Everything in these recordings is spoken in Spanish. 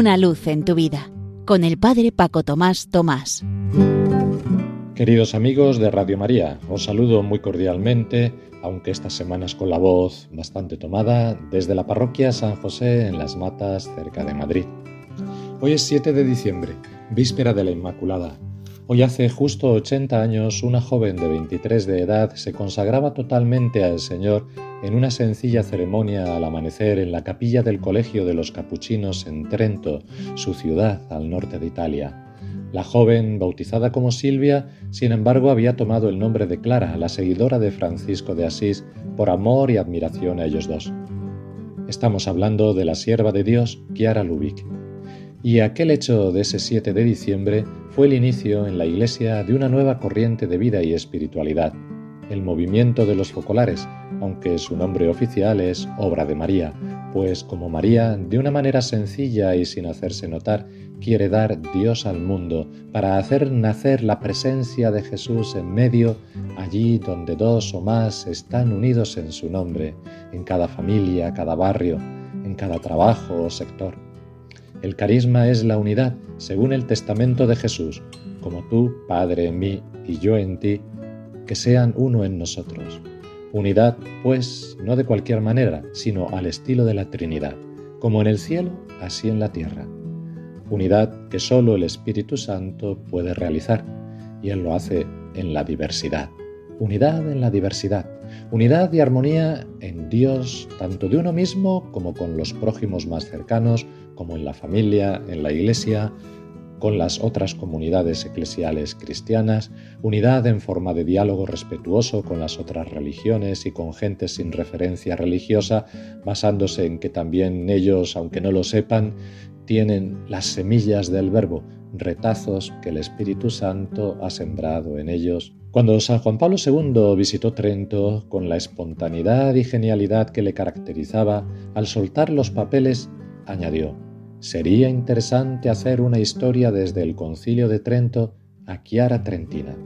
una luz en tu vida, con el Padre Paco Tomás Tomás. Queridos amigos de Radio María, os saludo muy cordialmente, aunque estas semanas con la voz bastante tomada, desde la parroquia San José en Las Matas, cerca de Madrid. Hoy es 7 de diciembre, víspera de la Inmaculada, Hoy hace justo 80 años una joven de 23 de edad se consagraba totalmente al Señor en una sencilla ceremonia al amanecer en la capilla del Colegio de los Capuchinos en Trento, su ciudad al norte de Italia. La joven, bautizada como Silvia, sin embargo había tomado el nombre de Clara, la seguidora de Francisco de Asís, por amor y admiración a ellos dos. Estamos hablando de la sierva de Dios, Chiara Lubick. Y aquel hecho de ese 7 de diciembre fue el inicio en la Iglesia de una nueva corriente de vida y espiritualidad, el movimiento de los focolares, aunque su nombre oficial es Obra de María, pues como María, de una manera sencilla y sin hacerse notar, quiere dar Dios al mundo para hacer nacer la presencia de Jesús en medio, allí donde dos o más están unidos en su nombre, en cada familia, cada barrio, en cada trabajo o sector. El carisma es la unidad, según el testamento de Jesús, como tú, Padre, en mí y yo en ti, que sean uno en nosotros. Unidad, pues, no de cualquier manera, sino al estilo de la Trinidad, como en el cielo, así en la tierra. Unidad que sólo el Espíritu Santo puede realizar, y Él lo hace en la diversidad. Unidad en la diversidad. Unidad y armonía en Dios, tanto de uno mismo como con los prójimos más cercanos, como en la familia, en la iglesia, con las otras comunidades eclesiales cristianas, unidad en forma de diálogo respetuoso con las otras religiones y con gente sin referencia religiosa, basándose en que también ellos, aunque no lo sepan, tienen las semillas del verbo, retazos que el Espíritu Santo ha sembrado en ellos. Cuando San Juan Pablo II visitó Trento, con la espontaneidad y genialidad que le caracterizaba, al soltar los papeles, añadió, Sería interesante hacer una historia desde el concilio de Trento a Chiara Trentina.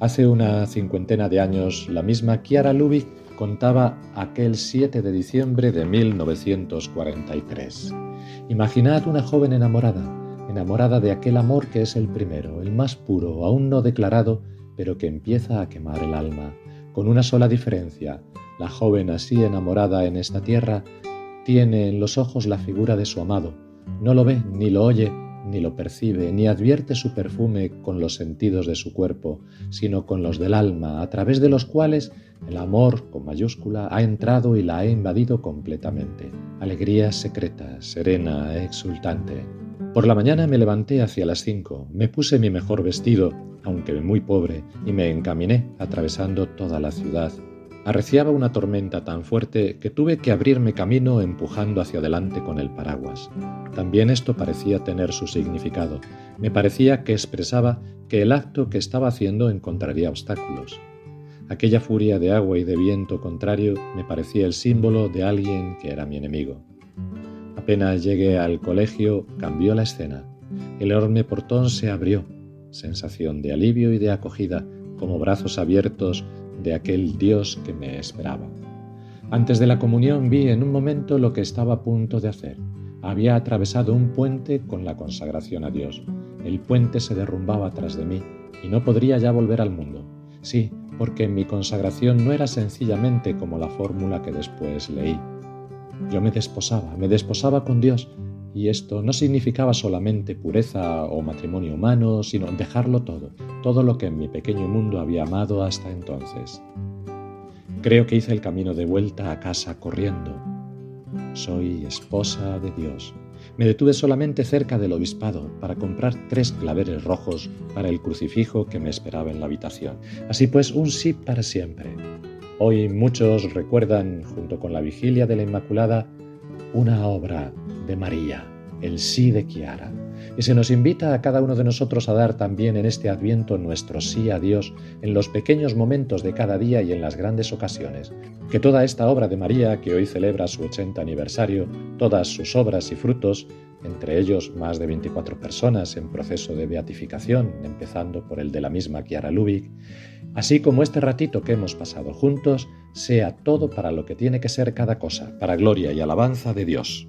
Hace una cincuentena de años, la misma Chiara Lubick contaba aquel 7 de diciembre de 1943. Imaginad una joven enamorada, enamorada de aquel amor que es el primero, el más puro, aún no declarado, pero que empieza a quemar el alma, con una sola diferencia. La joven así enamorada en esta tierra tiene en los ojos la figura de su amado, no lo ve, ni lo oye, ni lo percibe, ni advierte su perfume con los sentidos de su cuerpo, sino con los del alma, a través de los cuales el amor, con mayúscula, ha entrado y la ha invadido completamente. Alegría secreta, serena, exultante. Por la mañana me levanté hacia las cinco, me puse mi mejor vestido, aunque muy pobre, y me encaminé atravesando toda la ciudad Arreciaba una tormenta tan fuerte que tuve que abrirme camino empujando hacia adelante con el paraguas. También esto parecía tener su significado. Me parecía que expresaba que el acto que estaba haciendo encontraría obstáculos. Aquella furia de agua y de viento contrario me parecía el símbolo de alguien que era mi enemigo. Apenas llegué al colegio, cambió la escena. El enorme portón se abrió, sensación de alivio y de acogida, como brazos abiertos de aquel Dios que me esperaba. Antes de la comunión vi en un momento lo que estaba a punto de hacer. Había atravesado un puente con la consagración a Dios. El puente se derrumbaba tras de mí y no podría ya volver al mundo. Sí, porque mi consagración no era sencillamente como la fórmula que después leí. Yo me desposaba, me desposaba con Dios, y esto no significaba solamente pureza o matrimonio humano, sino dejarlo todo, todo lo que en mi pequeño mundo había amado hasta entonces. Creo que hice el camino de vuelta a casa corriendo. Soy esposa de Dios. Me detuve solamente cerca del obispado para comprar tres claveres rojos para el crucifijo que me esperaba en la habitación. Así pues, un sí para siempre. Hoy muchos recuerdan, junto con la vigilia de la Inmaculada, una obra de María, el sí de Kiara. Y se nos invita a cada uno de nosotros a dar también en este adviento nuestro sí a Dios en los pequeños momentos de cada día y en las grandes ocasiones. Que toda esta obra de María, que hoy celebra su 80 aniversario, todas sus obras y frutos, entre ellos más de 24 personas en proceso de beatificación, empezando por el de la misma Kiara Lubick, así como este ratito que hemos pasado juntos, sea todo para lo que tiene que ser cada cosa, para gloria y alabanza de Dios.